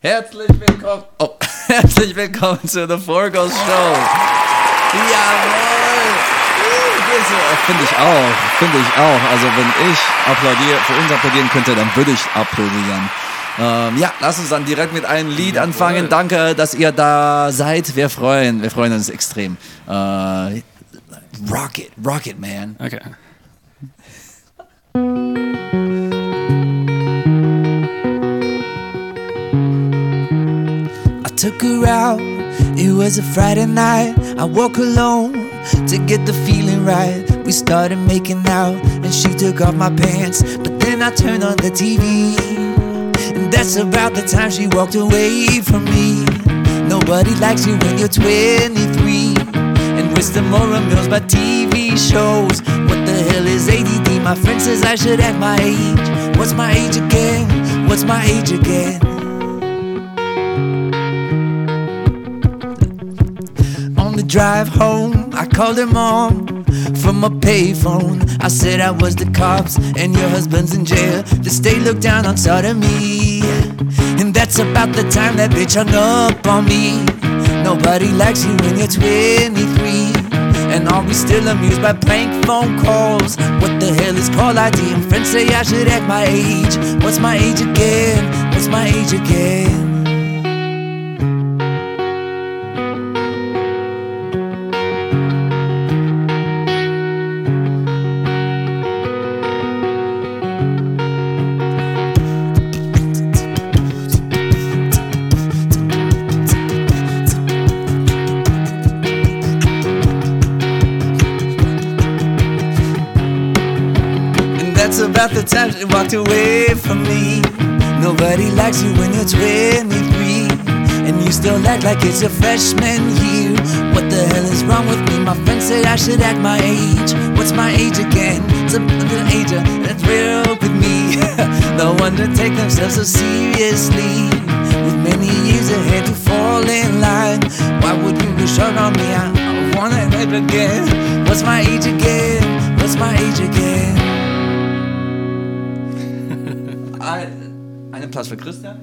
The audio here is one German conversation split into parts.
Herzlich willkommen. Oh, herzlich willkommen zu The Forgos Show. Jawohl. Finde ich auch. Finde ich auch. Also wenn ich applaudiere, für uns applaudieren könnte, dann würde ich applaudieren. Ähm, ja, lass uns dann direkt mit einem Lied anfangen. Danke, dass ihr da seid. Wir freuen, wir freuen uns extrem. Äh, Rocket, Rocket Man. Okay. Took her out, it was a Friday night. I woke alone to get the feeling right. We started making out, and she took off my pants. But then I turned on the TV, and that's about the time she walked away from me. Nobody likes you when you're 23. And Wisdom Moral Mills by TV shows. What the hell is ADD? My friend says I should act my age. What's my age again? What's my age again? Drive home, I called her mom from a payphone. I said I was the cops and your husband's in jail. The state looked down on sodomy. And that's about the time that bitch hung up on me. Nobody likes you when you're 23. And are we still amused by prank phone calls? What the hell is call ID? And friends say I should act my age. What's my age again? What's my age again? About the time she walked away from me. Nobody likes you when you're 23. And you still act like it's your freshman year. What the hell is wrong with me? My friends say I should act my age. What's my age again? It's a an age that's real with me. no to take themselves so seriously. With many years ahead to fall in line. Why would you short on me? I, I wanna live again. What's my age again? What's my age again? Applaus für Christian.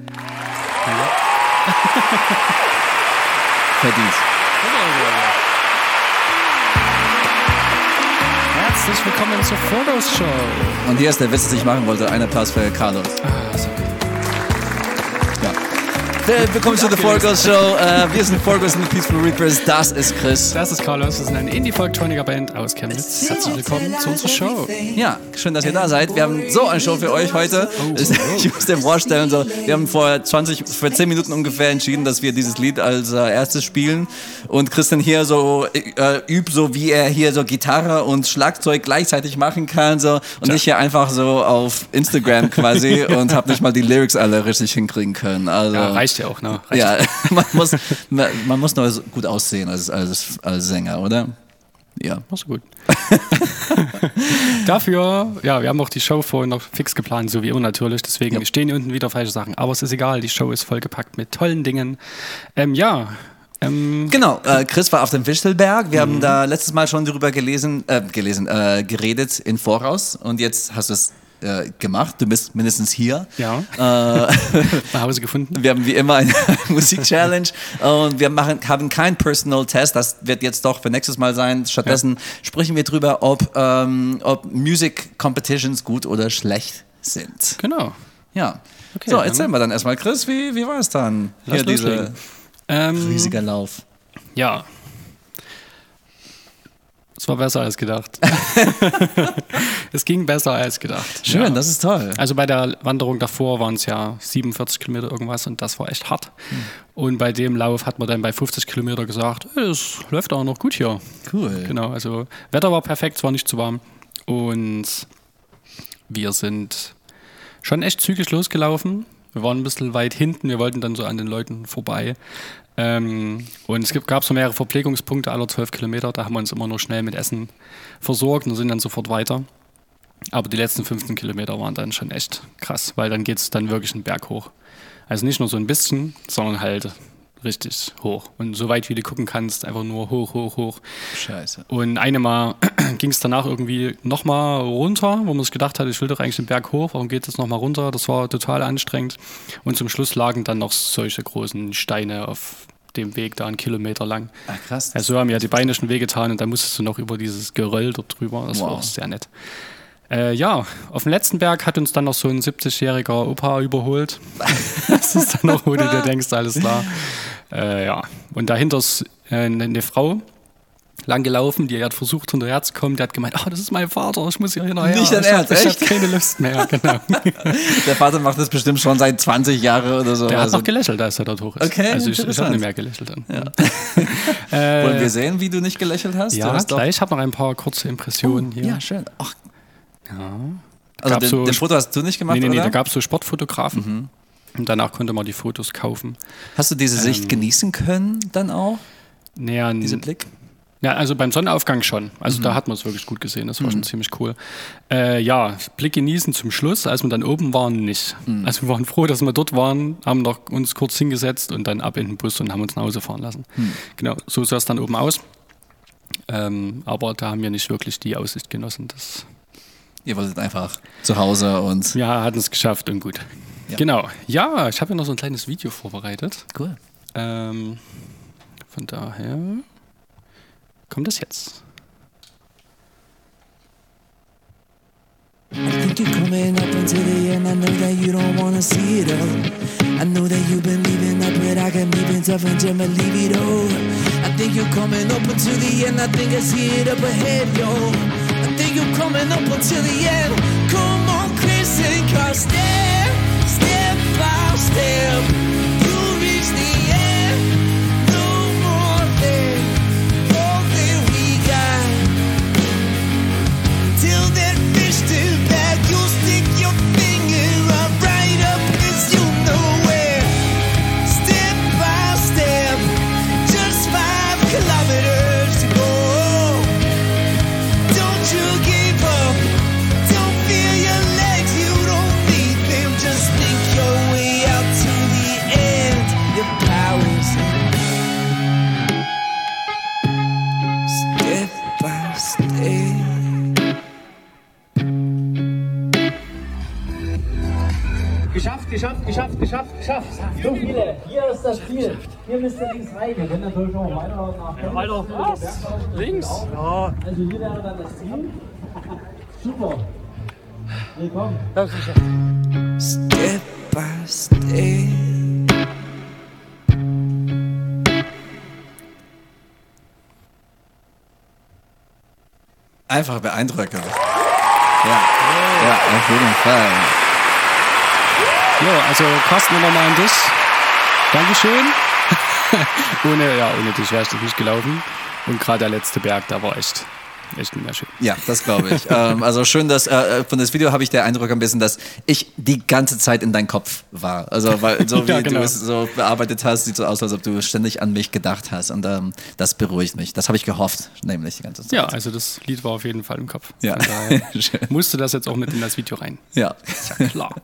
Verdient. Herzlich willkommen zur Photos Show. Und hier ist der Witz, den ich machen wollte. Ein Applaus für Carlos. Ah, so. Ja. Willkommen zu The Forgos Show. Äh, wir sind Forgos and the Peaceful Reapers. Das ist Chris. Das ist Carlos, wir sind eine Indie-Folk-Troniker-Band aus Chemnitz. Herzlich willkommen zu unserer Show. Ja, schön, dass ihr da seid. Wir haben so eine Show für euch heute. Ich muss dir vorstellen, so, wir haben vor 20, vor 10 Minuten ungefähr entschieden, dass wir dieses Lied als äh, erstes spielen. Und Christian hier so äh, übt, so wie er hier so Gitarre und Schlagzeug gleichzeitig machen kann. So. Und ich hier einfach so auf Instagram quasi und habe nicht mal die Lyrics alle richtig hinkriegen können. Also, Ja, reicht ja auch, ne? Reicht ja, man muss, man, man muss nur gut aussehen als, als, als Sänger, oder? Ja. Machst du gut. Dafür, ja, wir haben auch die Show vorhin noch fix geplant, so wie immer natürlich. Deswegen Ja. stehen hier unten wieder falsche Sachen. Aber es ist egal, die Show ist vollgepackt mit tollen Dingen. Ähm, ja, ähm, Genau, äh, Chris war auf dem Wichtelberg. Wir haben da letztes Mal schon darüber gelesen, äh, gelesen, äh, geredet in Voraus und jetzt hast du es äh, gemacht. Du bist mindestens hier. ja, Äh, nach Hause gefunden. wir haben wie immer eine Musik-Challenge und wir machen, haben keinen Personal Test. Das wird jetzt doch für nächstes Mal sein. Stattdessen sprechen wir drüber, ob, ähm, ob Music Competitions gut oder schlecht sind. Genau. Ja. Okay, so, dann- erzähl mal dann erstmal, Chris, wie, wie war es dann? Lass Hier loslegen. Ähm, riesiger Lauf. Ja. Es war besser als gedacht. es ging besser als gedacht. Schön, ja. das ist toll. Also bei der Wanderung davor waren es ja 47 Kilometer irgendwas und das war echt hart. Hm. Und bei dem Lauf hat man dann bei 50 Kilometer gesagt, "Äh, es läuft auch noch gut hier. Cool. Genau, also Wetter war perfekt, es war nicht zu warm. Und wir sind schon echt zügig losgelaufen. Wir waren ein bisschen weit hinten, wir wollten dann so an den Leuten vorbei. Ähm, und es gab so mehrere Verpflegungspunkte aller 12 Kilometer, da haben wir uns immer nur schnell mit Essen versorgt und sind dann sofort weiter. Aber die letzten 15 Kilometer waren dann schon echt krass, weil dann geht es dann wirklich einen Berg hoch. Also nicht nur so ein bisschen, sondern halt richtig hoch. Und so weit wie du gucken kannst, einfach nur hoch, hoch, hoch. Scheiße. Und eine Mal ging es danach irgendwie nochmal runter, wo man sich gedacht hat, ich will doch eigentlich den Berg hoch, warum geht es nochmal runter? Das war total anstrengend. Und zum Schluss lagen dann noch solche großen Steine auf dem Weg da einen Kilometer lang. Ah, krass. Ja, so haben ja die Beine schon wehgetan und dann musstest du noch über dieses Geröll dort drüber. Das war Wow. auch sehr nett. Äh, ja, auf dem letzten Berg hat uns dann noch so ein 70-jähriger Opa überholt. das ist dann noch, wo du dir denkst, alles klar. Äh, ja, und dahinter ist äh, eine, Frau lang gelaufen, die hat versucht hinterher zu kommen, die hat gemeint, oh, das ist mein Vater, ich muss hier hinterher. Nicht dein Ernst, Ich habe echt? keine Lust mehr, genau. Der Vater macht das bestimmt schon seit 20 Jahren oder so. Der hat Also, noch gelächelt, als er dort hoch ist. Okay, also ich, ich habe nicht mehr gelächelt dann. wollen wir sehen, wie du nicht gelächelt hast? Ja, hast gleich. Ich habe noch ein paar kurze Impressionen hier. Ja, schön. Ach. Ja. Also den, so- den Foto hast du nicht gemacht, Nee, nee, nee, oder? da gab es so Sportfotografen. Und danach konnte man die Fotos kaufen. hast du diese Sicht Ähm, genießen können dann auch, Naja, diesen Blick? ja, also beim Sonnenaufgang schon. Also da hat man es wirklich gut gesehen. Das war schon ziemlich cool. Äh, ja, Blick genießen zum Schluss, als wir dann oben waren, nicht. Also wir waren froh, dass wir dort waren, haben noch uns kurz hingesetzt und dann ab in den Bus und haben uns nach Hause fahren lassen. Genau, so sah es dann oben aus. Ähm, aber da haben wir nicht wirklich die Aussicht genossen. Das Ihr wolltet einfach zu Hause und... Wir hatten es geschafft und gut. Ja. Genau. Ja, ich habe ja noch so ein kleines Video vorbereitet. Cool. Ähm, von daher kommt es jetzt. I think you're coming up until the end. I know that you don't wanna see it all. I know that you've been leaving up, but I can leave it tough and just leave it all. I think you're coming up until the end. I think I see it up ahead, yo. I think you're coming up until the end. Come on, Chris and step by step. Geschafft, geschafft, geschafft, geschafft, geschafft. So viele. Hier ist das Ziel. Hier müsst ihr links rein. Wir können natürlich noch weiter nach Weiter was? Links? Ja. Also hier wäre dann das Ziel. Super. Willkommen. step by step. Einfach beeindruckend. Ja, ja, auf jeden Fall. Ja, also Carsten, nochmal an dich. Dankeschön. ohne, ja, ohne dich wärst du nicht gelaufen. Und gerade der letzte Berg, da war echt, echt nicht mehr schön. Ja, das glaube ich. ähm, also schön, dass äh, von das Video habe ich der Eindruck ein bisschen, dass ich die ganze Zeit in deinem Kopf war. Also weil so wie Ja, genau. du es so bearbeitet hast, sieht so aus, als ob du ständig an mich gedacht hast. Und ähm, das beruhigt mich. Das habe ich gehofft, nämlich die ganze Zeit. Ja, also das Lied war auf jeden Fall im Kopf. Ja. Von daher Schön. musste das jetzt auch mit in das Video rein. ja. Ist ja klar.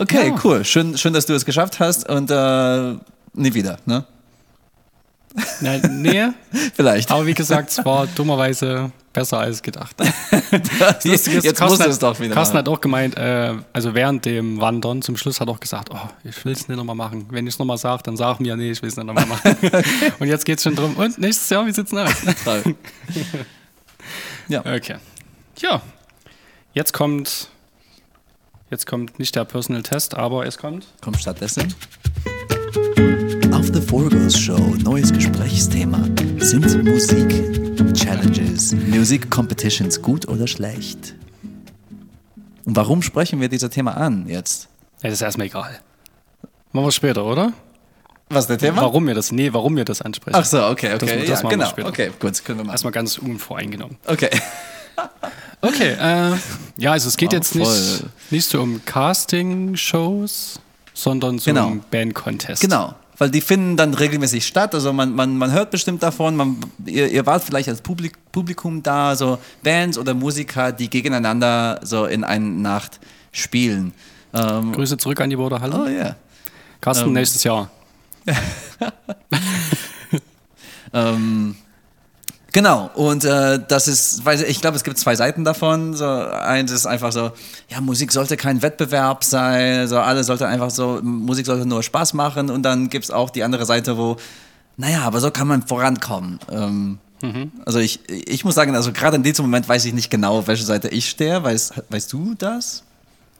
Okay, Ja. cool. Schön, schön, dass du es geschafft hast und äh, nie wieder, ne? Na, nee, Vielleicht. aber wie gesagt, es war dummerweise besser als gedacht. jetzt Lustig ist, jetzt Carsten musst es doch wieder Carsten hat auch gemeint, äh, also während dem Wandern zum Schluss hat er auch gesagt, oh, ich will es nicht nochmal machen. Wenn ich es nochmal sage, dann sag mir, nee, ich will es nicht nochmal machen. und jetzt geht es schon drum, und nächstes Jahr, wie sieht's denn aus? Ja. okay. Ja, jetzt kommt, jetzt kommt nicht der Personal Test, aber es kommt Komm stattdessen. Auf The Four Girls Show, neues Gesprächsthema. Sind Musik-Challenges, Musik-Competitions gut oder schlecht? Und warum sprechen wir dieses Thema an jetzt? Ja, das ist erstmal egal. Machen wir später, oder? Was ist der Thema? Warum wir das, nee, warum wir das ansprechen. Ach so, okay, Das- okay. das ja, machen wir genau. später. Okay, gut, können wir machen. Erstmal ganz unvoreingenommen. Okay. Okay, äh, ja, also es geht Oh, jetzt nicht, voll. nicht so um Casting-Shows, sondern so Genau. um Band-Contest. Genau, weil die finden dann regelmäßig statt. Also man, man, man hört bestimmt davon, man, ihr, ihr wart vielleicht als Publik, Publikum da, so Bands oder Musiker, die gegeneinander so in einer Nacht spielen. Ähm, Grüße zurück an die Border Halle. oh ja. Carsten, ähm, nächstes Jahr. ähm, genau, und äh, das ist, weil ich glaube, es gibt zwei Seiten davon. So, eins ist einfach so, ja, Musik sollte kein Wettbewerb sein, so alles sollte einfach so, Musik sollte nur Spaß machen und dann gibt es auch die andere Seite, wo, naja, aber so kann man vorankommen. Ähm, mhm. Also ich, ich muss sagen, also gerade in diesem Moment weiß ich nicht genau, auf welche Seite ich stehe. Weißt, weißt du das?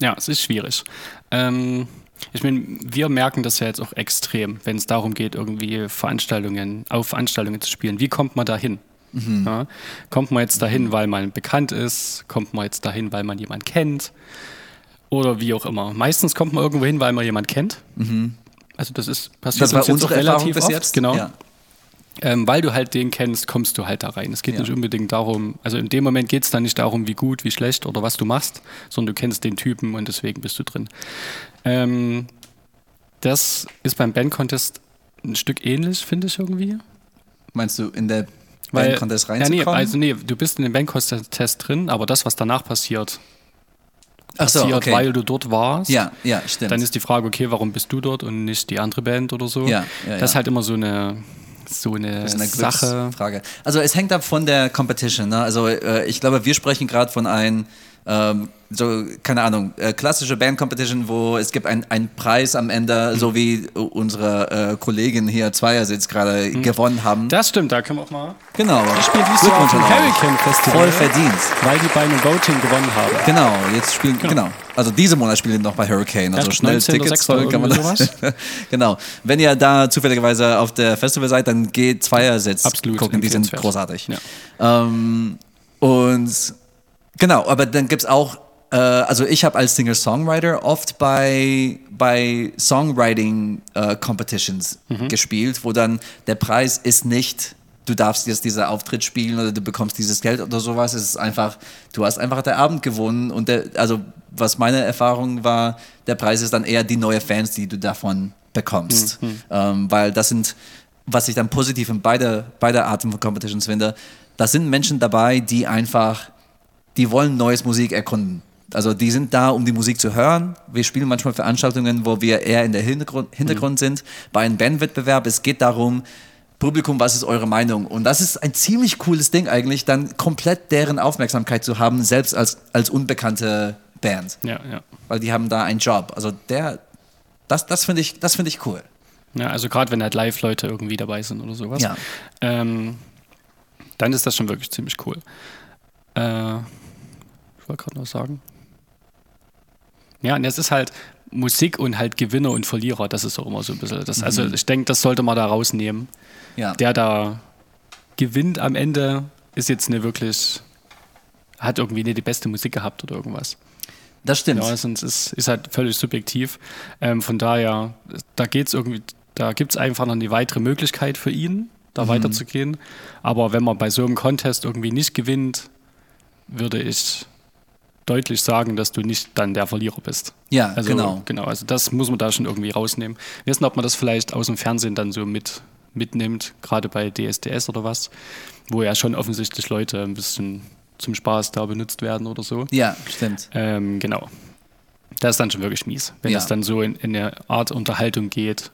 Ja, es ist schwierig. Ähm, ich meine, wir merken das ja jetzt auch extrem, wenn es darum geht, irgendwie Veranstaltungen, auf Veranstaltungen zu spielen. Wie kommt man da hin? Mhm. Ja, kommt man jetzt dahin, weil man bekannt ist? Kommt man jetzt dahin, weil man jemanden kennt? Oder wie auch immer. Meistens kommt man irgendwo hin, weil man jemanden kennt. Mhm. Also das ist passiert das war uns unsere relativ bis oft. Jetzt? Genau. Ja. Ähm, weil du halt den kennst, kommst du halt da rein. Es geht ja. nicht unbedingt darum, also in dem Moment geht es dann nicht darum, wie gut, wie schlecht oder was du machst, sondern du kennst den Typen und deswegen bist du drin. Ähm, das ist beim Band Contest ein Stück ähnlich, finde ich irgendwie. Meinst du in der Band Contest reinzukommen? Ja, nee, also nee, du bist in dem Band Contest drin, aber das, was danach passiert, passiert, so, okay. weil du dort warst. Ja, ja, stimmt. Dann ist die Frage, okay, warum bist du dort und nicht die andere Band oder so? Ja, ja, das ist halt immer so eine so eine, das ist eine Sache. Frage. Also es hängt ab von der Competition. Ne? Also äh, ich glaube, wir sprechen gerade von einem ähm, so, keine Ahnung, äh, klassische Band-Competition, wo es gibt einen Preis am Ende, so wie unsere äh, Kollegin hier Zweiersitz gerade mhm. gewonnen haben. Das stimmt, da können wir auch mal. Genau. Ich spiele dieses Jahr auf dem Hurricane Festival. Voll verdient. Weil die bei einem Voting gewonnen haben. Genau, jetzt spielen, genau. genau. Also diese Monat spielen die noch bei Hurricane, also schnell Tickets voll kann man das. genau. Wenn ihr da zufälligerweise auf der Festival seid, dann geht Zweiersitz Absolut, gucken, die sind großartig. Ja. Ähm, und Genau, aber dann gibt es auch, äh, also ich habe als Singer-Songwriter oft bei, bei Songwriting-Competitions äh, mhm. gespielt, wo dann der Preis ist nicht, du darfst jetzt diesen Auftritt spielen oder du bekommst dieses Geld oder sowas. Es ist einfach, du hast einfach der Abend gewonnen und der, also was meine Erfahrung war, der Preis ist dann eher die neuen Fans, die du davon bekommst. Mhm. Ähm, weil das sind, was ich dann positiv in beide, beide Arten von Competitions finde, das sind Menschen dabei, die einfach die wollen neues Musik erkunden. Also die sind da, um die Musik zu hören. Wir spielen manchmal Veranstaltungen, wo wir eher in der Hintergrund, Hintergrund mhm. sind. Bei einem Bandwettbewerb, es geht darum, Publikum, was ist eure Meinung? Und das ist ein ziemlich cooles Ding eigentlich, dann komplett deren Aufmerksamkeit zu haben, selbst als, als unbekannte Band. Ja, ja. Weil die haben da einen Job. Also der, das, das finde ich, find ich cool. Ja, also gerade wenn halt Live-Leute irgendwie dabei sind oder sowas. Ja. Ähm, dann ist das schon wirklich ziemlich cool. Äh, wollte gerade noch sagen. Ja, und es ist halt Musik und halt Gewinner und Verlierer, das ist auch immer so ein bisschen. Das, also mhm. ich denke, das sollte man da rausnehmen. Ja. Der da gewinnt am Ende, ist jetzt nicht wirklich, hat irgendwie nicht die beste Musik gehabt oder irgendwas. Das stimmt. Ja, sonst ist, ist halt völlig subjektiv. Ähm, von daher, da geht's irgendwie, da gibt es einfach noch eine weitere Möglichkeit für ihn, da mhm. weiterzugehen. Aber wenn man bei so einem Contest irgendwie nicht gewinnt, würde ich deutlich sagen, dass du nicht dann der Verlierer bist. Ja, also, genau. Genau, also das muss man da schon irgendwie rausnehmen. Wir wissen, ob man das vielleicht aus dem Fernsehen dann so mit, mitnimmt, gerade bei DSDS oder was, wo ja schon offensichtlich Leute ein bisschen zum Spaß da benutzt werden oder so. Ja, stimmt. Ähm, genau. Das ist dann schon wirklich mies, wenn ja. es dann so in, in eine Art Unterhaltung geht,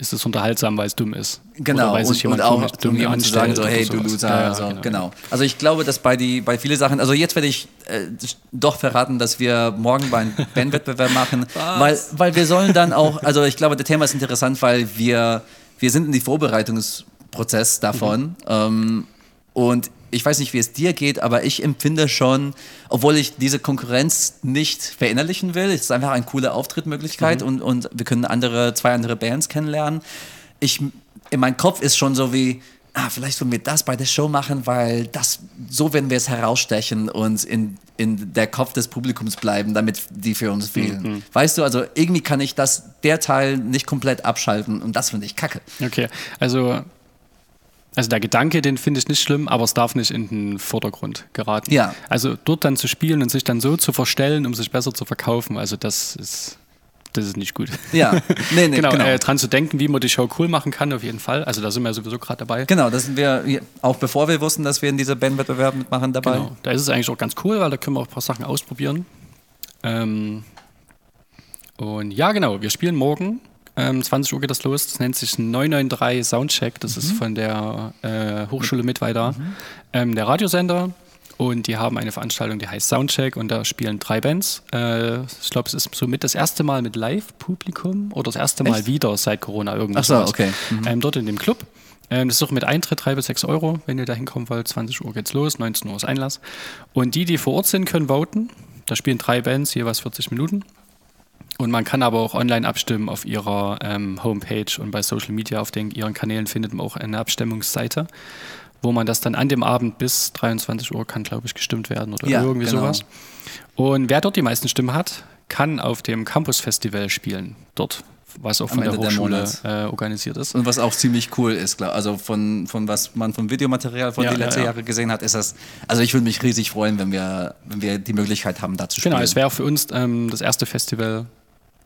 ist es unterhaltsam, weil es dumm ist. Genau, weil und, und auch dumm um zu sagen, so, hey, du Loser. Ja, also, genau, genau. Also ich glaube, dass bei, die, bei vielen Sachen, also jetzt werde ich äh, doch verraten, dass wir morgen bei einem Bandwettbewerb machen, weil, weil wir sollen dann auch, also ich glaube, das Thema ist interessant, weil wir, wir sind in die Vorbereitungsprozess davon mhm. ähm, und ich weiß nicht, wie es dir geht, aber ich empfinde schon, obwohl ich diese Konkurrenz nicht verinnerlichen will, es ist einfach eine coole Auftrittmöglichkeit mhm. und, und wir können andere, zwei andere Bands kennenlernen. Ich, in meinem Kopf ist schon so wie, ah, vielleicht wollen wir das bei der Show machen, weil das, so werden wir es herausstechen und in, in der Kopf des Publikums bleiben, damit die für uns wählen. Mhm. Weißt du, also irgendwie kann ich das, der Teil nicht komplett abschalten und das finde ich kacke. Okay, also also der Gedanke, den finde ich nicht schlimm, aber es darf nicht in den Vordergrund geraten. Ja. Also dort dann zu spielen und sich dann so zu verstellen, um sich besser zu verkaufen, also das ist, das ist nicht gut. Ja, nee, nee, genau. genau. Äh, dran zu denken, wie man die Show cool machen kann, auf jeden Fall. Also da sind wir sowieso gerade dabei. Genau, da sind wir, auch bevor wir wussten, dass wir in dieser Bandwettbewerb mitmachen, dabei. Genau, da ist es eigentlich auch ganz cool, weil da können wir auch ein paar Sachen ausprobieren. Ähm, und ja, genau, wir spielen morgen Ähm, 20 Uhr geht das los. Das nennt sich 993 Soundcheck. Das Mhm. ist von der äh, Hochschule Mittweida, ähm, der Radiosender. Und die haben eine Veranstaltung, die heißt Soundcheck und da spielen drei Bands. Äh, ich glaube, es ist somit das erste Mal mit Live-Publikum oder das erste Mal Echt? wieder seit Corona irgendwas. Ach so, okay. Ähm, dort in dem Club. Ähm, das ist auch mit Eintritt 3 bis 6 Euro, wenn ihr da hinkommen wollt. 20 Uhr geht's los, 19 Uhr ist Einlass. Und die, die vor Ort sind, können voten. Da spielen drei Bands, jeweils 40 Minuten. Und man kann aber auch online abstimmen auf ihrer ähm, Homepage und bei Social Media auf den, ihren Kanälen findet man auch eine Abstimmungsseite, wo man das dann an dem Abend bis 23 Uhr kann, glaube ich, gestimmt werden oder Ja, irgendwie genau. sowas. Und wer dort die meisten Stimmen hat, kann auf dem Campus Festival spielen, dort, was auch Am von der Ende der Hochschule Monats. äh, organisiert ist. Und was auch ziemlich cool ist, klar. Also von, von was man vom Videomaterial von Ja, ja, letzten ja. Jahre gesehen hat, ist das. Also ich würde mich riesig freuen, wenn wir, wenn wir die Möglichkeit haben, da zu spielen. Genau, es wäre für uns ähm, das erste Festival,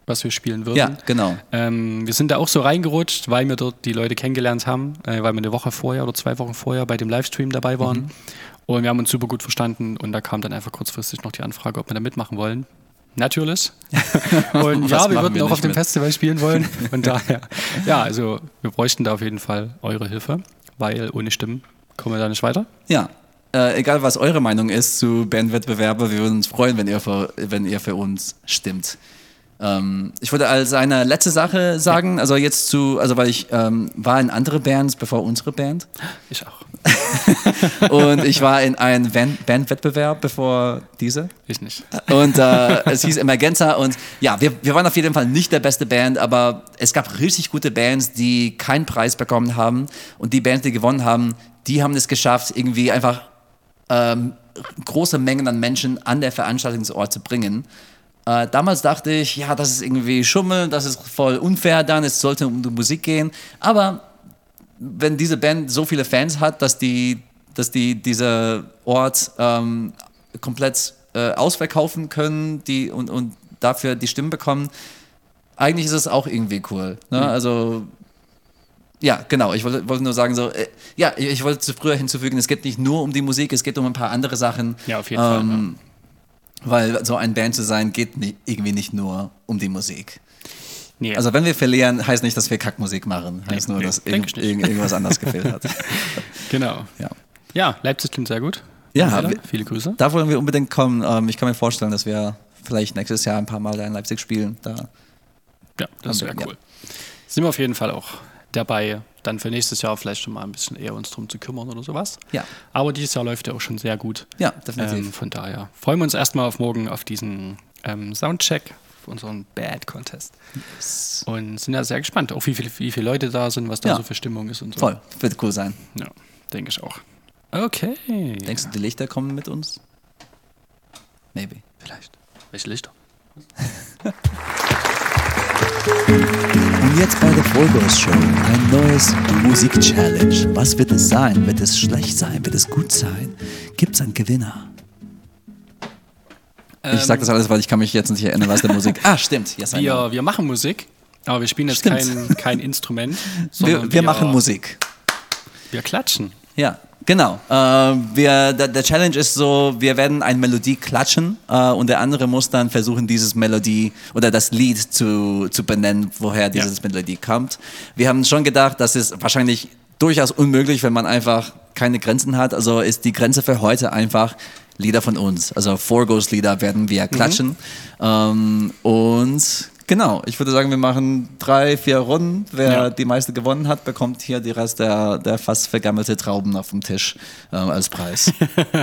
was wir spielen würden. Ja, genau. Ähm, wir sind da auch so reingerutscht, weil wir dort die Leute kennengelernt haben, äh, weil wir eine Woche vorher oder zwei Wochen vorher bei dem Livestream dabei waren. Mhm. Und wir haben uns super gut verstanden und da kam dann einfach kurzfristig noch die Anfrage, ob wir da mitmachen wollen. Natürlich. und ja, wir würden wir auch auf dem mit? Festival spielen wollen. Von daher, ja, also wir bräuchten da auf jeden Fall eure Hilfe, weil ohne Stimmen kommen wir da nicht weiter. Ja. Äh, egal was eure Meinung ist zu Bandwettbewerbe, wir würden uns freuen, wenn ihr für, wenn ihr für uns stimmt. Ähm, ich wollte als eine letzte Sache sagen, also jetzt zu, also weil ich ähm, war in andere Bands bevor unsere Band Ich auch. und ich war in einem Band Bandwettbewerb bevor diese. Ich nicht. Und äh, es hieß Emergenza und ja, wir, wir waren auf jeden Fall nicht der beste Band, aber es gab richtig gute Bands, die keinen Preis bekommen haben und die Bands, die gewonnen haben, die haben es geschafft, irgendwie einfach ähm, große Mengen an Menschen an der Veranstaltungsort zu bringen. Äh, damals dachte ich, ja, das ist irgendwie Schummel, das ist voll unfair dann, es sollte um die Musik gehen, aber wenn diese Band so viele Fans hat, dass die, dass die dieser Ort ähm, komplett äh, ausverkaufen können die, und, und dafür die Stimmen bekommen, eigentlich ist es auch irgendwie cool. Ne? Mhm. Also ja, genau. Ich wollte, wollte nur sagen, so, äh, ja, ich, ich wollte zu früher hinzufügen, es geht nicht nur um die Musik, es geht um ein paar andere Sachen. Ja, auf jeden Fall. Ähm, Weil so ein Band zu sein, geht nicht, irgendwie nicht nur um die Musik. Nee, Also wenn wir verlieren, heißt nicht, dass wir Kackmusik machen. Heißt nur, nee, dass irgend, irgend, irgendwas anders gefehlt hat. genau. Ja. Ja, Leipzig klingt sehr gut. Ja, wir- viele Grüße. Da wollen wir unbedingt kommen. Ähm, ich kann mir vorstellen, dass wir vielleicht nächstes Jahr ein paar Mal da in Leipzig spielen. Da. Ja, das wäre cool. Sind wir auf jeden Fall auch dabei, dann für nächstes Jahr vielleicht schon mal ein bisschen eher uns drum zu kümmern oder sowas. Ja. Aber dieses Jahr läuft ja auch schon sehr gut. Ja, definitiv. Ähm, von daher freuen wir uns erstmal auf morgen auf diesen ähm, Soundcheck, auf unseren Bad Contest. Und sind ja sehr gespannt, auch wie viele, wie viele Leute da sind, was da Ja. so für Stimmung ist und so. Voll, wird cool sein. Ja, denke ich auch. Okay. Denkst du, die Lichter kommen mit uns? Maybe. vielleicht? Welche Lichter? Und jetzt bei der Vollgas Show ein neues Musik-Challenge. Was wird es sein? Wird es schlecht sein? Wird es gut sein? Gibt es einen Gewinner? ich sag das alles, weil ich kann mich jetzt nicht erinnern, was der Musik. Ah, stimmt. Yes. Wir, wir machen Musik, aber wir spielen jetzt Stimmt. kein, kein Instrument, sondern wir, wir machen Musik. Wir klatschen. Ja, genau. Äh, wir, der, der Challenge ist so, wir werden eine Melodie klatschen äh, und der andere muss dann versuchen, dieses Melodie oder das Lied zu, zu benennen, woher dieses Melodie kommt. Wir haben schon gedacht, das ist wahrscheinlich durchaus unmöglich, wenn man einfach keine Grenzen hat. Also ist die Grenze für heute einfach Lieder von uns. Also Four Ghost Lieder werden wir klatschen. Ähm, und genau, ich würde sagen, wir machen drei, vier Runden. Wer Ja. die meiste gewonnen hat, bekommt hier die Rest der, der fast vergammelte Trauben auf dem Tisch ähm, als Preis.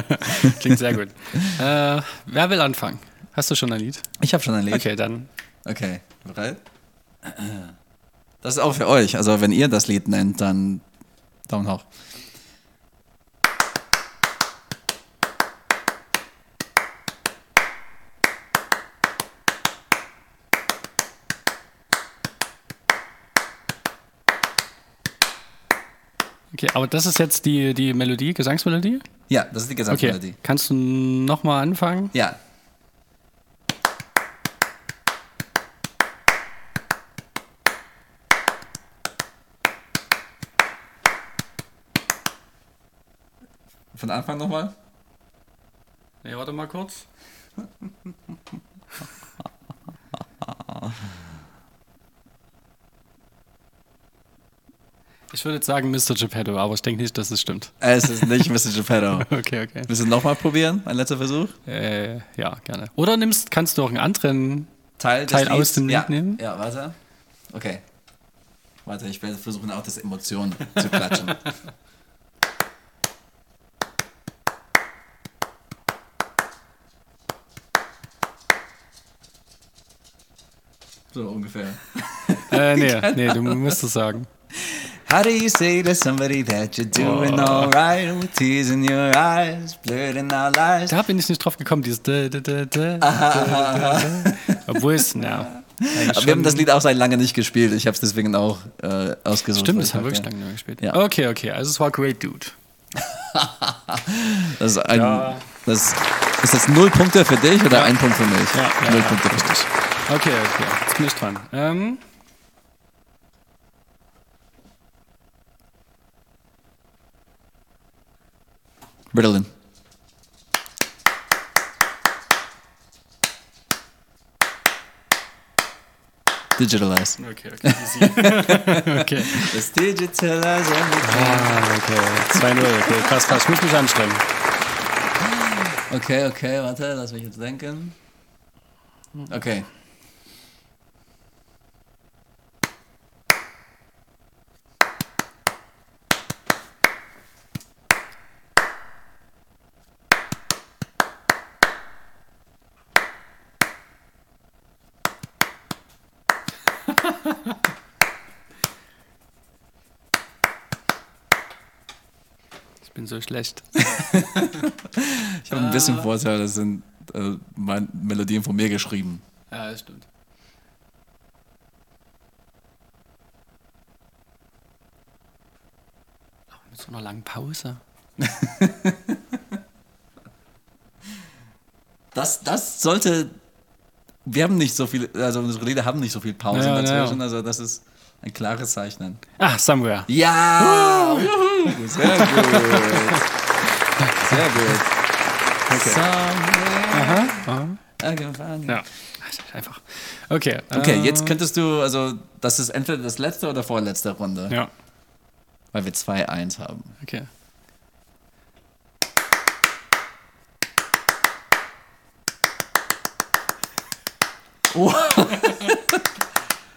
Klingt sehr gut. äh, wer will anfangen? Hast du schon ein Lied? Ich habe schon ein Lied. Okay, dann. Okay, bereit? Das ist auch für euch. Also wenn ihr das Lied nennt, dann Daumen hoch. Okay, aber das ist jetzt die, die Melodie, Gesangsmelodie? Ja, das ist die Okay. Gesamtmelodie. Kannst du nochmal anfangen? Ja. Von Anfang nochmal? Nee, warte mal kurz. Ich würde jetzt sagen Mr. Geppetto, aber ich denke nicht, dass es stimmt. Es ist nicht Mr. Geppetto. Okay, okay. Willst du nochmal probieren? Ein letzter Versuch? Äh, ja, gerne. Oder nimmst, kannst du auch einen anderen. Teil, Teil aus Lieds? dem Lied ja. nehmen? Ja, warte. Okay. Warte, ich werde versuchen, auch das Emotionen zu klatschen. So ungefähr. Äh, nee, nee, du musst es sagen. How do you say to somebody that you're doing Oh. alright with tears in your eyes, blurting out lies? Da bin ich nicht drauf gekommen, dieses. Da, da, da, da, da, da, da. Obwohl es, ja. Aber wir haben das Lied auch seit lange nicht gespielt. Ich habe es deswegen auch äh, ausgesucht. Stimmt, das haben wir wirklich lange nicht mehr gespielt. Ja. Okay, okay, also es war Great Dude. Das ist, ein, Ja. das, ist das null Punkte für dich oder ein Punkt für mich? Ja, ja, null ja, Punkte richtig. Okay, okay, jetzt bin ich dran. Ähm, Ritalin. Digitalize. okay, okay, easy. okay. Let's digitalize. Ah, okay. 2-0, okay, krass, krass. Ich muss mich anstrengen. Okay, okay, warte, lass mich jetzt denken. Okay. So schlecht. Ich habe ein bisschen Vorteil, das sind äh, mein, Melodien von mir geschrieben. Ja, das stimmt. Oh, mit so einer langen Pause. Das, das sollte. Wir haben nicht so viel, also unsere Lieder haben nicht so viel Pause ja, dazwischen, ja. also das ist ein klares Zeichnen. Ah, Somewhere. Ja! Juhu. Sehr gut. Sehr gut. Okay. Somewhere. Ja. Einfach. Okay. Okay, äh, jetzt könntest du, also das ist entweder das letzte oder vorletzte Runde, Ja, weil wir 2-1 haben. okay.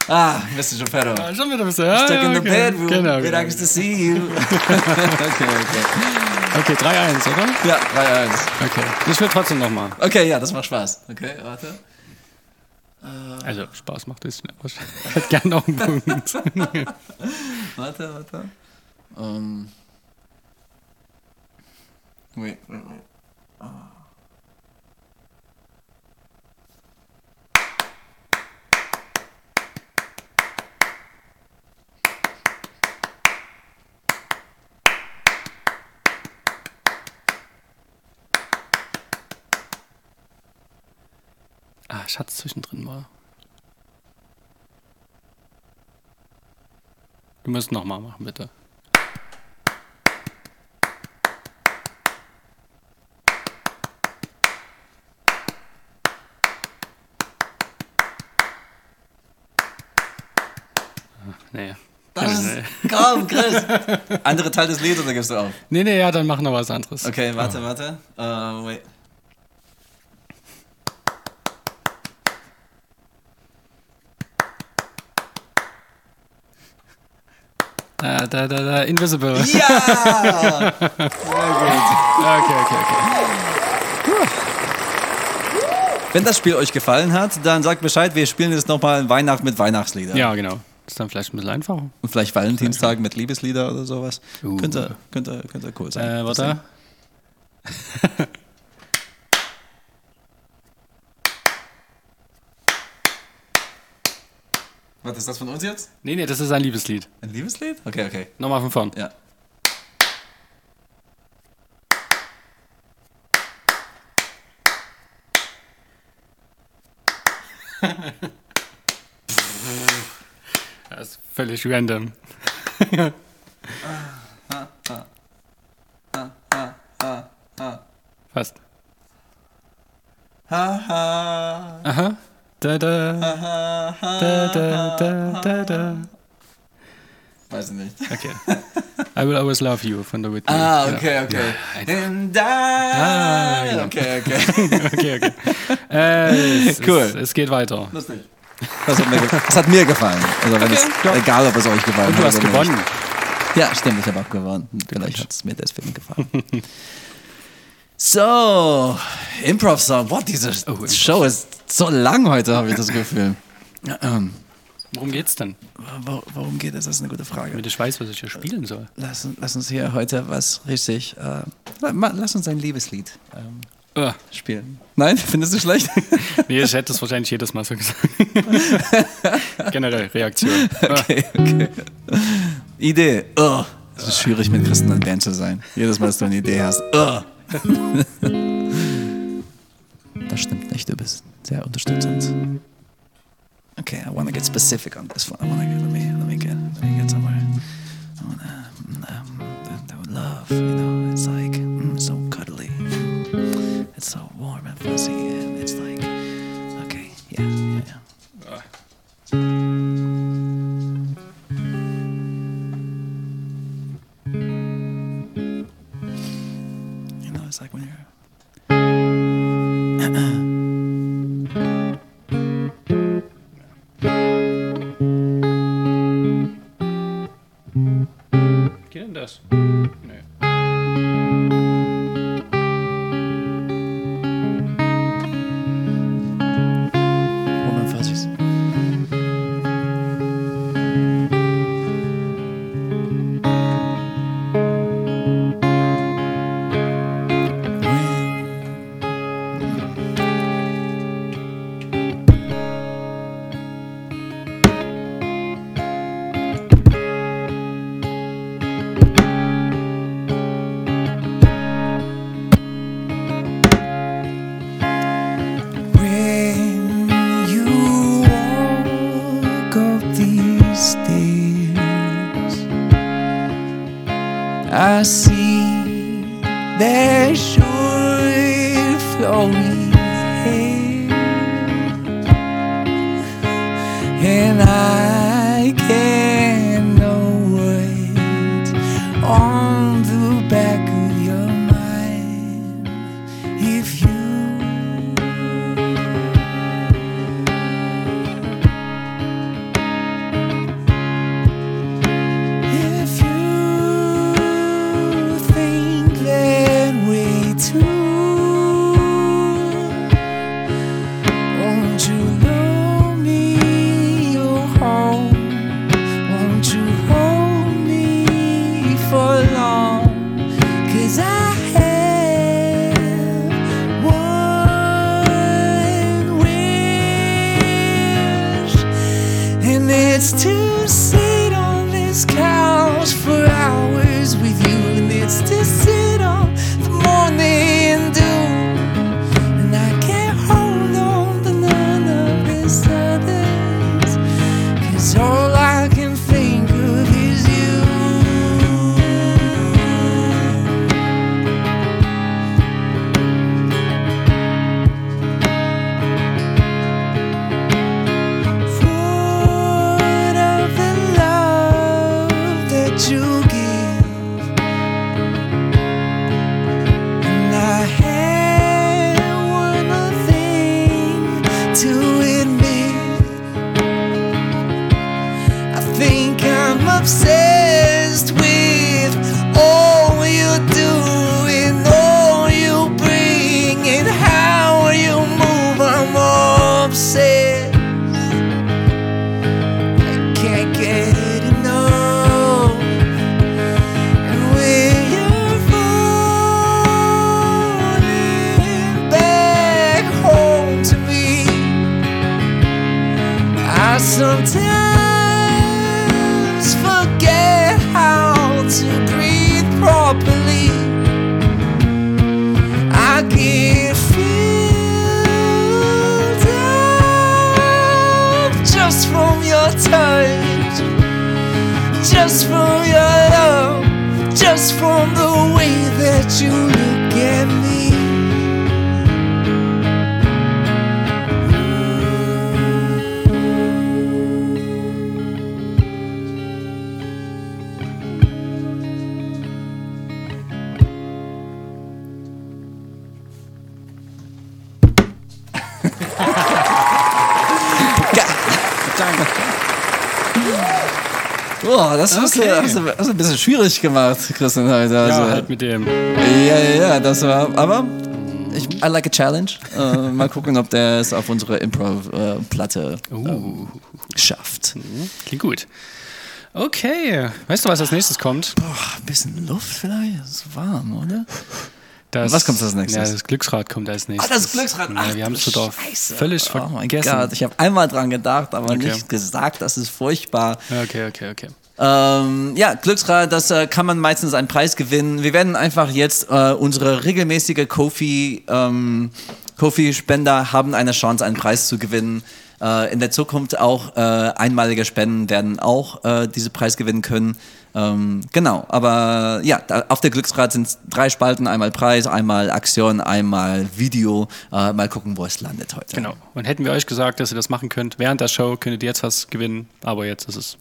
Ah, Mr. Geppetto. Ah, schon wieder ein bisschen. Ja, Stuck ja, in the okay. bedroom, Genau, we'd genau. to see you. okay, okay. Okay, 3-1, oder? Ja, 3-1. Okay. Ich will trotzdem nochmal. Okay, ja, das macht Spaß. Okay, warte. Also, Spaß macht es Ich hätte gerne noch einen Punkt. Warte, warte. Ähm. Wait, wait, wait. Ah, Schatz zwischendrin war. Du musst nochmal machen, bitte. Ach, Nee. Das nee. ist, komm, Chris. Andere Teil des Liedes oder gibst du auf? nee, nee, ja, dann mach noch was anderes. Okay, warte, warte. Uh, wait. Da, da, da, da, Invisible. Ja! Okay, okay, okay. Wenn das Spiel euch gefallen hat, dann sagt Bescheid, wir spielen jetzt nochmal Weihnacht mit Weihnachtsliedern. Ja, genau. Ist dann vielleicht ein bisschen einfacher. Und vielleicht Valentinstag mit Liebeslieder oder sowas. Uh. Könnte, könnte, könnte cool sein. Äh, warte. Was ist das von uns jetzt? Nee, nee, das ist ein Liebeslied. Ein Liebeslied? Okay, okay. Nochmal von vorn. Ja. Das ist völlig random. Fast. Aha. Da, da. Da, da, da, da, da. Weiß ich nicht. Okay. I Will Always Love You von der Whitney. Ah, okay, okay. Ja, And I, Ah, okay, okay. okay, okay. Äh, es, Cool. Es, es geht weiter. Lustig. Das hat mir, ge- das hat mir gefallen. Also wenn es, ja. egal, ob es euch gefallen Und hat. du hast oder gewonnen. Nicht. Ja, stimmt, ich habe auch gewonnen. Vielleicht hat es mir deswegen gefallen. so, Improv-Song. Boah, diese Oh. Show ist so lang heute, habe ich das Gefühl. Ähm, Worum geht's denn? warum geht es? Das ist eine gute Frage. Damit ich weiß, was ich hier spielen soll. Lass, lass uns hier heute was richtig. Äh, lass uns ein Liebeslied ähm, Ah, spielen. Nein, findest du schlecht? nee, ich hätte das wahrscheinlich jedes Mal so gesagt. Generell Reaktion. Ah, okay, okay. Idee. Oh. Es ist schwierig, mit Christen in Band zu sein. Jedes Mal, dass du eine Idee hast. Oh. das stimmt nicht, du bist sehr unterstützend. Okay, I want to get specific on this one. I want to get, let me, let me get, let me get somewhere. I wanna, um, that, that love, you know, it's like mm, so cuddly. It's so warm and fuzzy, and it's like, okay, yeah, yeah, yeah. And I Boah, das hast, du, hast, du, hast du ein bisschen schwierig gemacht, Christian, heute. Also, Ja, halt mit dem. ja, ja, ja, das war, aber ich, I like a challenge. Äh, mal gucken, ob der es auf unsere Improv-Platte Uh, schafft. klingt gut. Okay. Weißt du, was als nächstes kommt? Boah, ein bisschen Luft vielleicht? Es ist warm, oder? Das, Was kommt als nächstes? Ja, das Glücksrad kommt als nächstes. Ah, das Glücksrad. Ja, Ach, wir haben es total völlig Oh mein vergessen. Gott, ich habe einmal dran gedacht, aber Okay. nicht gesagt, das ist furchtbar. Okay, okay, okay. Ähm, ja, Glücksrad, das äh, kann man meistens einen Preis gewinnen. Wir werden einfach jetzt äh, unsere regelmäßige Kofi, ähm, Kofi-Spender haben eine Chance, einen Preis zu gewinnen. Äh, in der Zukunft auch äh, einmalige Spenden werden auch äh, diese Preis gewinnen können. Ähm, genau, aber ja, da, auf der Glücksrad sind drei Spalten, einmal Preis, einmal Aktion, einmal Video. Äh, mal gucken, wo es landet heute. Genau. Und hätten wir euch gesagt, dass ihr das machen könnt während der Show, könntet ihr jetzt was gewinnen. Aber jetzt ist es.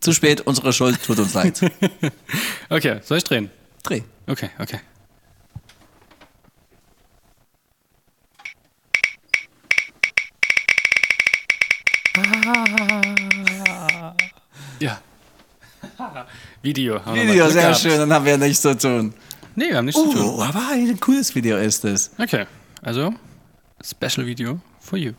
Zu spät, unsere Schuld, tut uns leid. Okay, soll ich drehen? Dreh. Okay, okay. Ja. Video. Video, sehr gehabt. schön, dann haben wir nichts zu tun. Nee, wir haben nichts zu tun. Oh, aber ein cooles Video ist es. Okay, also Special Video for you.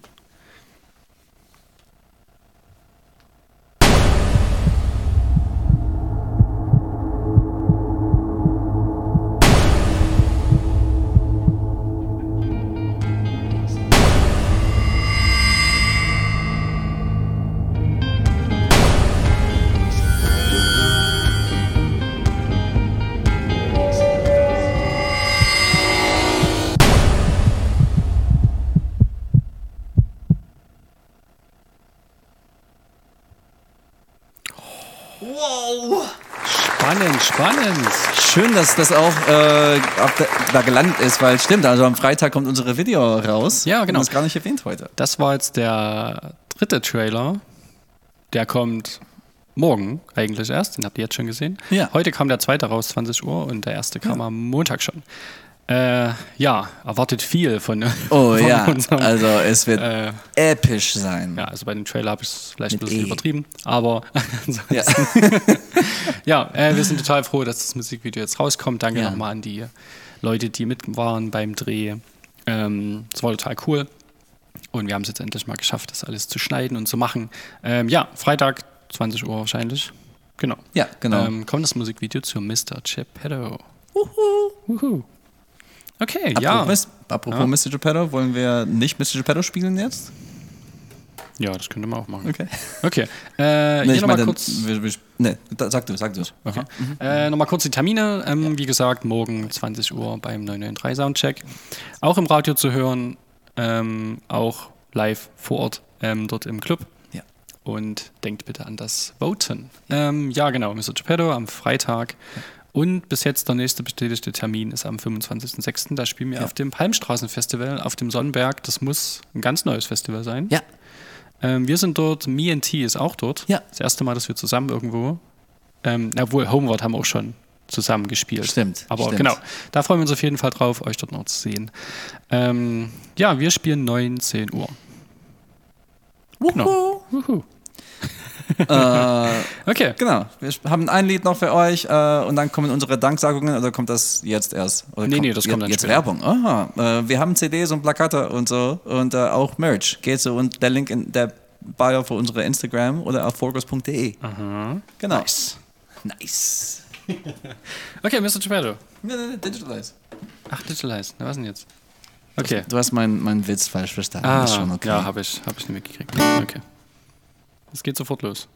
Spannend. Schön, dass das auch äh, da gelandet ist, weil stimmt, also am Freitag kommt unsere Video raus. Ja, genau. Das gar nicht erwähnt heute. Das war jetzt der dritte Trailer. Der kommt morgen eigentlich erst. Den habt ihr jetzt schon gesehen. Ja. Heute kam der zweite raus, 20 Uhr, und der erste kam am Montag schon. Äh, ja, erwartet viel von, Oh von ja, unserem. also es wird äh, episch sein. ja, also bei dem Trailer habe ich es vielleicht ein bisschen E. übertrieben, aber Ja. ja, äh, wir sind total froh, dass das Musikvideo jetzt rauskommt. Danke Ja. nochmal an die Leute, die mit waren beim Dreh. Ähm, Es war total cool. Und wir haben es jetzt endlich mal geschafft, das alles zu schneiden und zu machen. Ähm, ja, Freitag, 20 Uhr wahrscheinlich. Genau. Ja, genau. Ähm, kommt das Musikvideo zu Mr. Geppetto. Wuhu. Okay, ja. Apropos, apropos Ja. Mr. Geppetto, wollen wir nicht Mr. Geppetto spielen jetzt? Ja, das könnte man auch machen. Okay. Okay. Äh, Nee, hier nochmal kurz. wir, wir, nee, da- sag du, sag du. Okay. Äh, Nochmal kurz die Termine. Ähm, Wie gesagt, morgen 20 Uhr beim 993 Soundcheck. Auch im Radio zu hören, ähm, auch live vor Ort ähm, dort im Club. Ja. Und denkt bitte an das Voten. Ähm, ja, genau, Mr. Geppetto am Freitag. Und bis jetzt der nächste bestätigte Termin ist am 25.06. Da spielen wir Ja. auf dem Palmstraßenfestival auf dem Sonnenberg. Das muss ein ganz neues Festival sein. Ja, Ähm, wir sind dort, Me and T ist auch dort. Ja. Das erste Mal, dass wir zusammen irgendwo, ähm, obwohl Homeward haben wir auch schon zusammen gespielt. Stimmt, Aber stimmt. genau, da freuen wir uns auf jeden Fall drauf, euch dort noch zu sehen. Ähm, ja, wir spielen 19 Uhr. Genau. Wuhu. Äh, Okay. genau. Wir haben ein Lied noch für euch äh, und dann kommen unsere Danksagungen oder kommt das jetzt erst? Oder Nee, kommt nee, das kommt dann jetzt später. Werbung. Aha. Äh, wir haben CDs und Plakate und so und äh, auch Merch. Geht so und der Link in der Bio für unsere Instagram oder auf forgos.de. Genau. Nice. Nice. Okay, Mr. Geppetto. Nee, nee, nee, Digitalize. Ach, Digitalize. Na, was denn jetzt? Okay. Du hast meinen meinen Witz falsch verstanden. Ah, ist schon okay. ja, habe ich, hab ich nicht mitgekriegt. Okay. Es geht sofort los.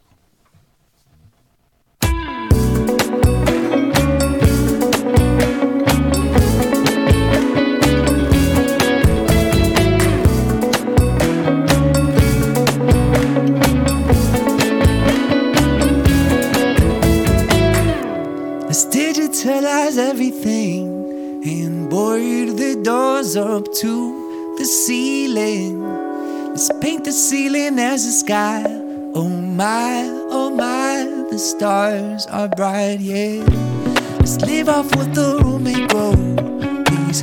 Let's digitalize everything and board the doors up to the ceiling. Let's paint the ceiling as the sky. Oh my, oh my, the stars are bright, yeah. Let's live off what the room may grow. These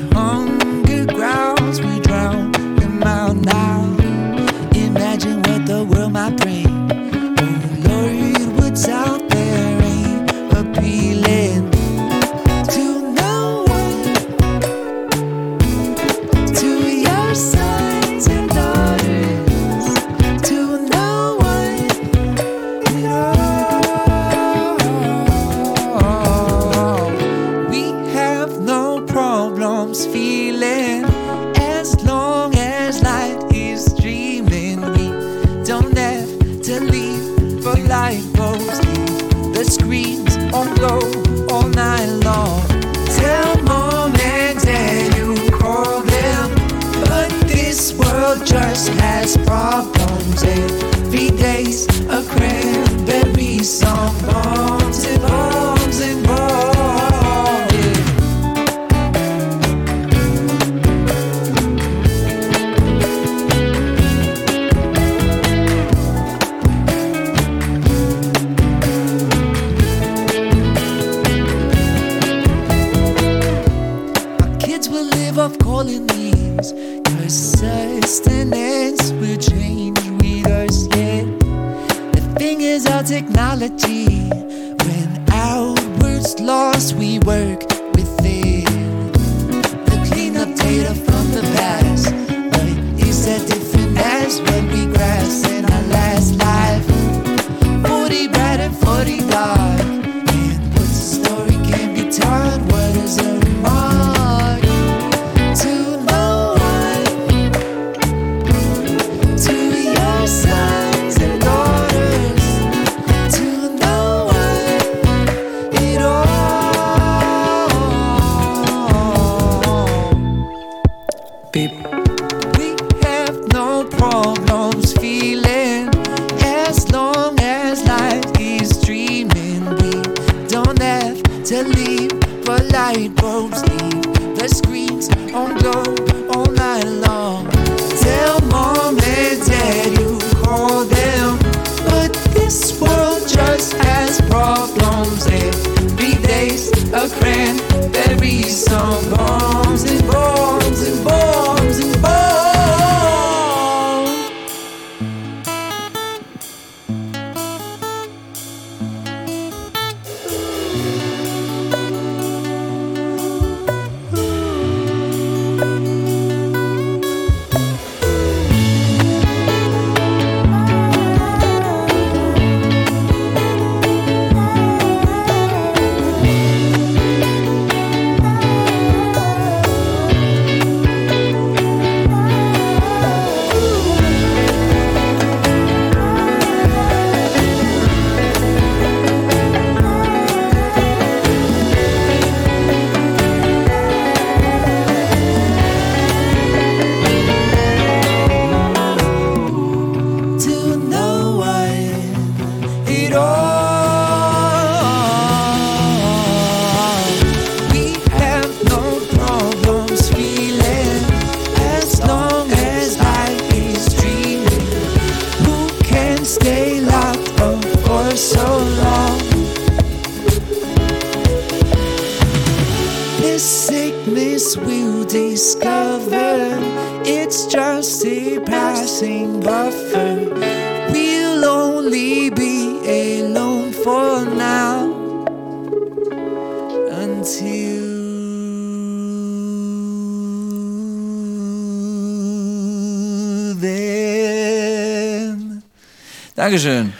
Dankeschön.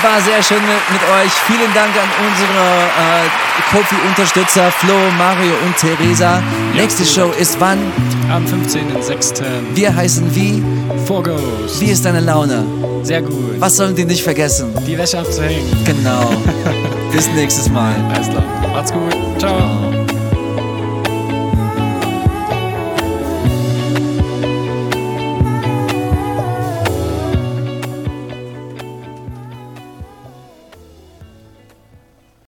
War sehr schön mit, mit euch. Vielen Dank an unsere äh, Kofi-Unterstützer Flo, Mario und Theresa. Ja, Nächste Show ist wann? Am 15.06. Wir heißen wie? Vorghost. Wie ist deine Laune? Sehr gut. Was sollen die nicht vergessen? Die Wäsche abzuhängen. Genau. Bis nächstes Mal. Alles klar. Macht's gut. Ciao.